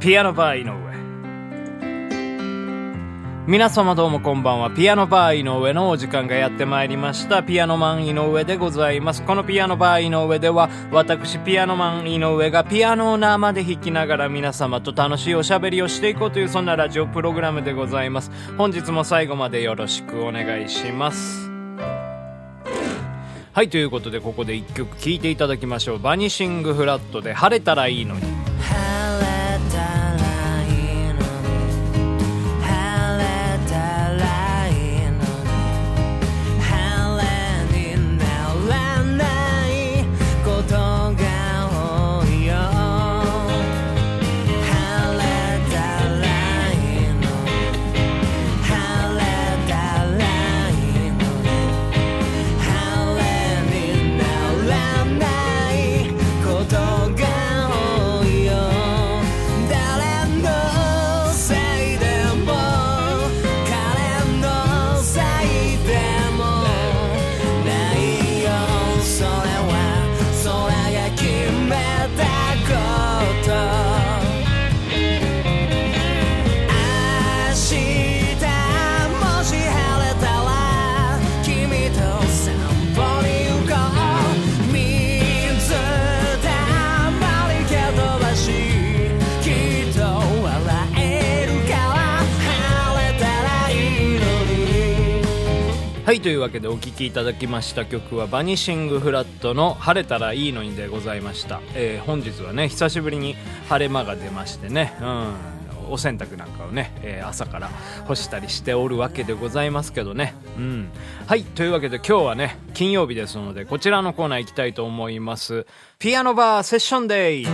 ピアノバー井上。皆様どうもこんばんは。ピアノバー井上のお時間がやってまいりました。ピアノマン井上でございます。このピアノバー井上では私ピアノマン井上がピアノを生で弾きながら皆様と楽しいおしゃべりをしていこうというそんなラジオプログラムでございます。本日も最後までよろしくお願いします。はいということでここで1曲聴いていただきましょう「バニシングフラット」で「晴れたらいいのに」というわけでお聴きいただきました曲はバニシングフラットの「晴れたらいいのに」でございました、えー本日はね久しぶりに晴れ間が出ましてね。うん。お洗濯なんかをね、えー朝から干したりしておるわけでございますけどね。うん。はいというわけで今日はね金曜日ですのでこちらのコーナー行きたいと思います。ピアノバーセッションデイ。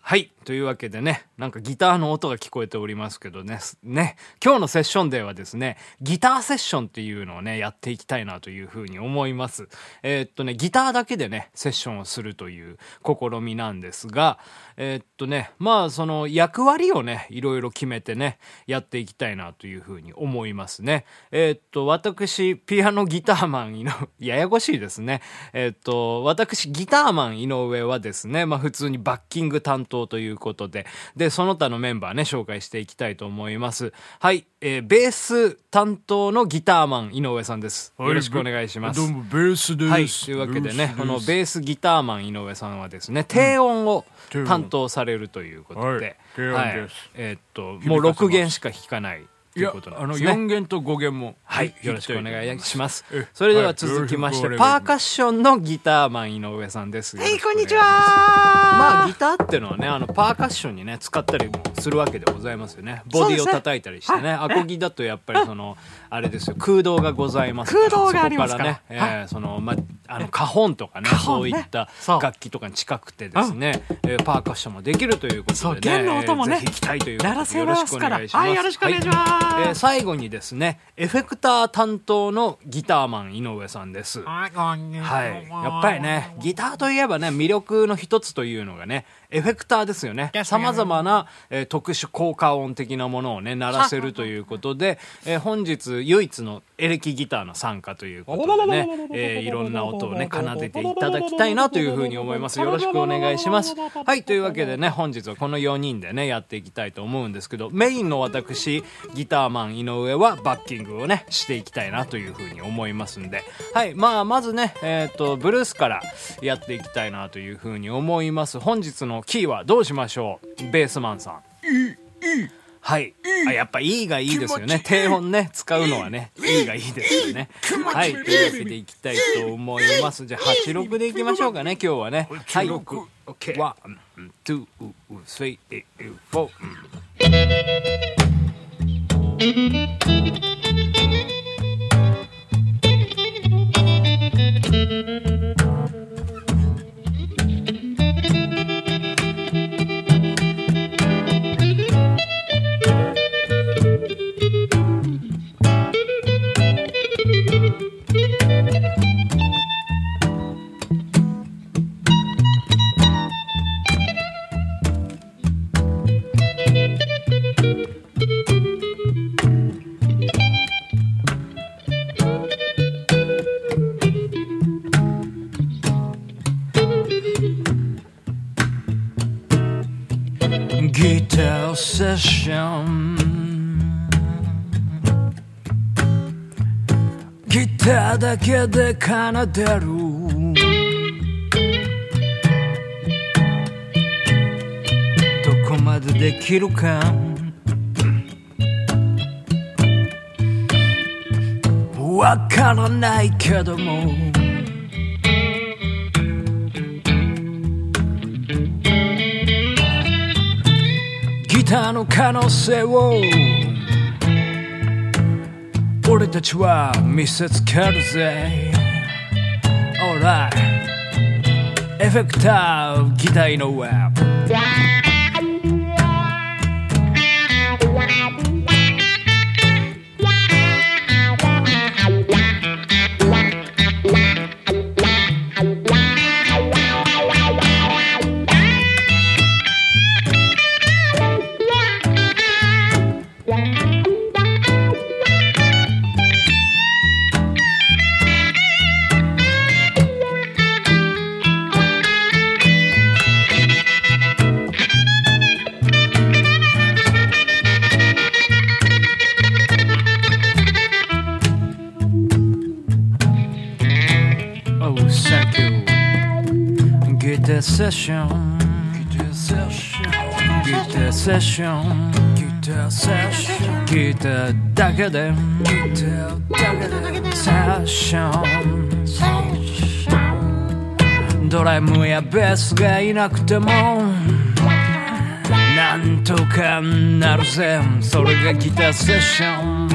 はい。というわけでね、なんかギターの音が聞こえておりますけどね、ね、今日のセッションではですね、ギターセッションっていうのをね、やっていきたいなというふうに思います。えーっとね、ギターだけでね、セッションをするという試みなんですが、えーっとね、まあその役割をね、いろいろ決めてね、やっていきたいなというふうに思いますね。えーっと、私、ピアノギターマン井上、ややこしいですね。えっと、私、ギターマン井上はですね、まあ普通にバッキング担当ということで、で、その他のメンバーね、紹介していきたいと思います。はい、えーベース担当のギターマン井上さんです。よろしくお願いします。どうもベースです。はい、というわけでね、このベースギターマン井上さんはですね、低音を担当されるということはいで、低音ですえーっと、もう6弦しか弾かないということ、なあのんですね。4弦と5弦も。はい、よろしくお願いします。え。それでは続きまして、はいパーカッションのギターマン井上さんです。はいこんにちは。まあギターっていうのはねあのパーカッションにね使ったりもするわけでございますよね。ボディを叩いたりしてね。アコギだとやっぱりそのあれですよ。空洞がございますから空洞がありますから。ね、えーそのまあの花本とかねそういった楽器とかに近くてですね、えーパーカッションもできるということそうでね弦の音もね。えーぜひ行きたいということで鳴らせますから。よろしくお願いします。はいよろしくお願いします。はいえー最後にですねエフェクター担当のギターマン井上さんです。はい。やっぱりね、ギターといえばね、魅力の一つというのがね、エフェクターですよね。様々な、えー特殊効果音的なものをね、鳴らせるということで、えー本日唯一のエレキギターの参加ということでね、えーいろんな音をね、奏でていただきたいなというふうに思います。よろしくお願いします。はい。というわけでね、本日はこの4人でね、やっていきたいと思うんですけど、メインの私、ギターマン井上はバッキングをね、していきたいなというふうに思いますんで、はい。まあ、まずね、えっ、と、ブルースからやっていきたいなというふうに思います。本日のキーはどうしましょう？ベースマンさん。いいいはい。あやっぱ E がいいですよね。低音ね、使うのはね、E がいいですよね。はい。というわけでいきたいと思います。じゃあ、86でいきましょうかね、今日はね。はい。1、2、3、4。ギターだけで奏でる。どこまでできるか。わからないけども。ギターの可能性を。俺たちは見せつけるぜ Alright エフェクターギターの上 Oh, thank you. Guitar session. Guitar session. Guitar session. Guitar session. Guitar だけで。Guitar だけで。Session. ドラムやベースがいなくてもなんとかなるぜそれがギターセッション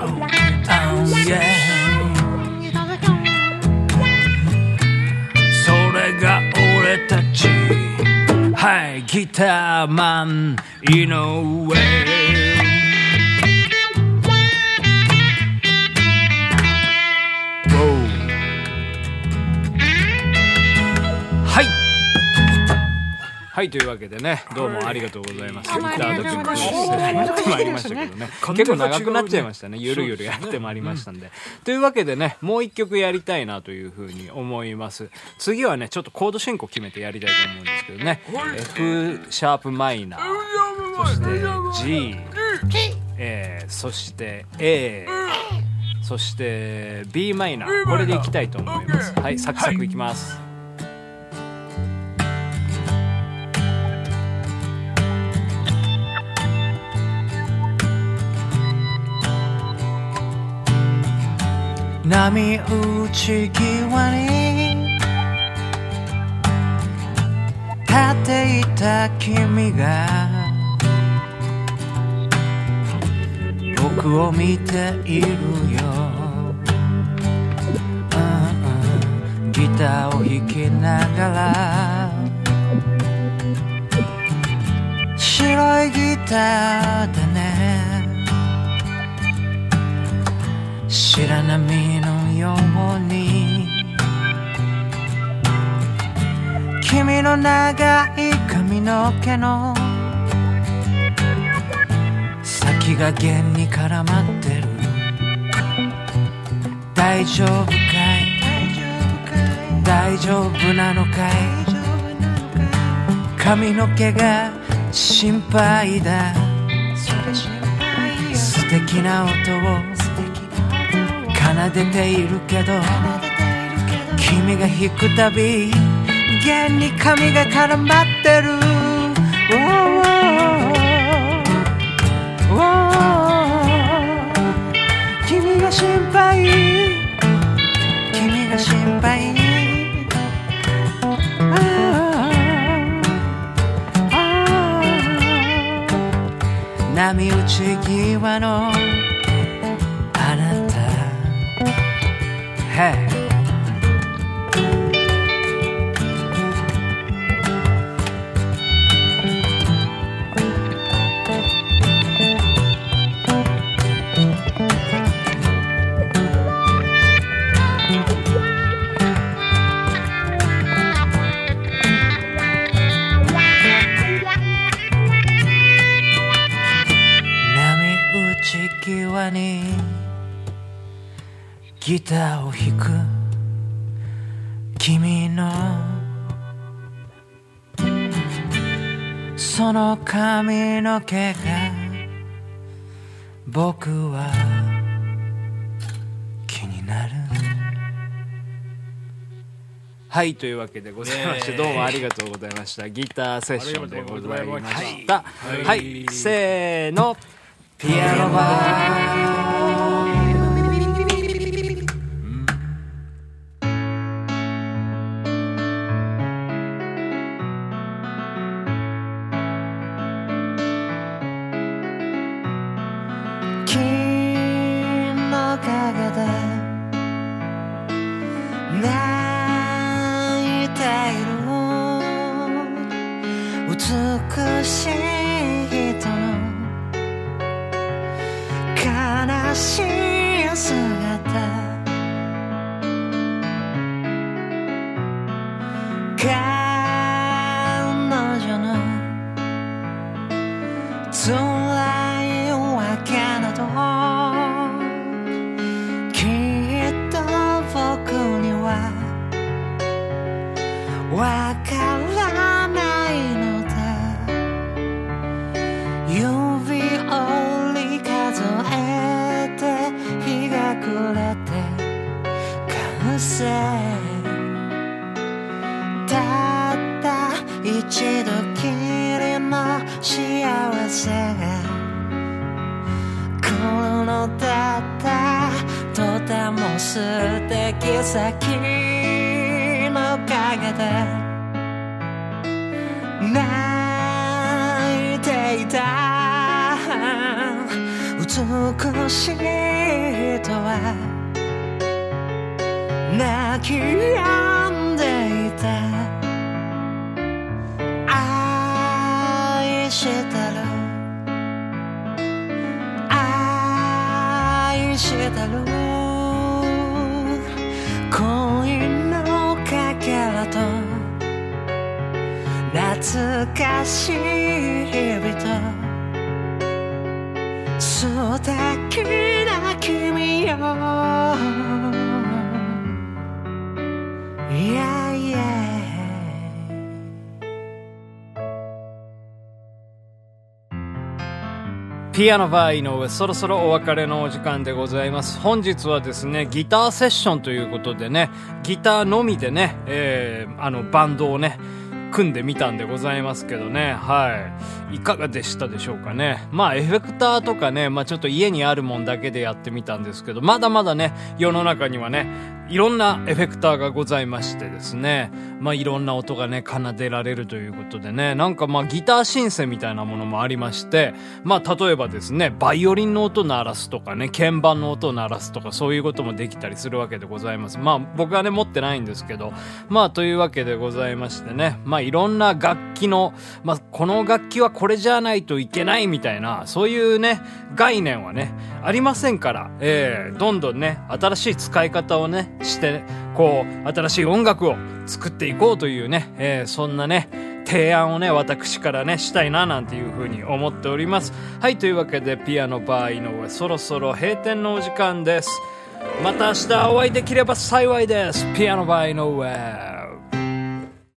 Oh, yeah 俺たちはいギターマン井上はいというわけでねどうもありがとうございます。ギターと曲やってまいりましたけどね。結構長くなっちゃいましたね。ゆるゆるやってまいりましたんで。というわけでねもう一曲やりたいなというふうに思います。次はねちょっとコード進行決めてやりたいと思うんですけどね。F シャープマイナー。そして G えーそして A そして b マイナー。これでいきたいと思います。はいサクサクいきます、波打ち際に立っていた君が僕を見ているよ、ギターを弾きながら白いギターで白波のように君の長い髪の毛の先が弦に絡まってる大丈夫かい?大丈夫なのかい?髪の毛が心配だ。素敵な音を奏でているけど君が弾くたび弦に髪が絡まってる。君が心配。君が心配。波打ち際の Hey 波打ち際にギターを弾く。君の。その髪の毛が。僕は。気になる。はいというわけでございまして、どうもありがとうございました。ギターセッションでございましありた。はい、せーの。ピアノバ美しい人の悲しい姿。彼女の辛いわけなどきっと僕にはわからだったとても素敵さ君の陰で。泣いていた。美しい人は。泣き止んでいた。愛してる愛してる恋のかけらと懐かしい日々と素敵な君よ yeah. ピアノバー井上そろそろお別れのお時間でございます。本日はですねギターセッションということでねギターのみでね、えーあのバンドをね組んでみたんでございますけどね。はい。いかがでしたでしょうかね。まあエフェクターとかねまあちょっと家にあるもんだけでやってみたんですけどまだまだね世の中にはねいろんなエフェクターがございましてですね。まあいろんな音がね奏でられるということでね。なんかまあギターシンセみたいなものもありましてまあ例えばですねバイオリンの音鳴らすとかね鍵盤の音鳴らすとかそういうこともできたりするわけでございます。まあ僕はね持ってないんですけどまあというわけでございましてね。まあいろんな楽器のまあこの楽器はこれじゃないといけないみたいなそういうね概念はねありませんからえーどんどんね新しい使い方をねしてこう新しい音楽を作っていこうというね、えーそんなね提案をね私からねしたいななんていうふうに思っております。はいというわけでピアノバー井上そろそろ閉店のお時間です。また明日お会いできれば幸いです。ピアノバー井上。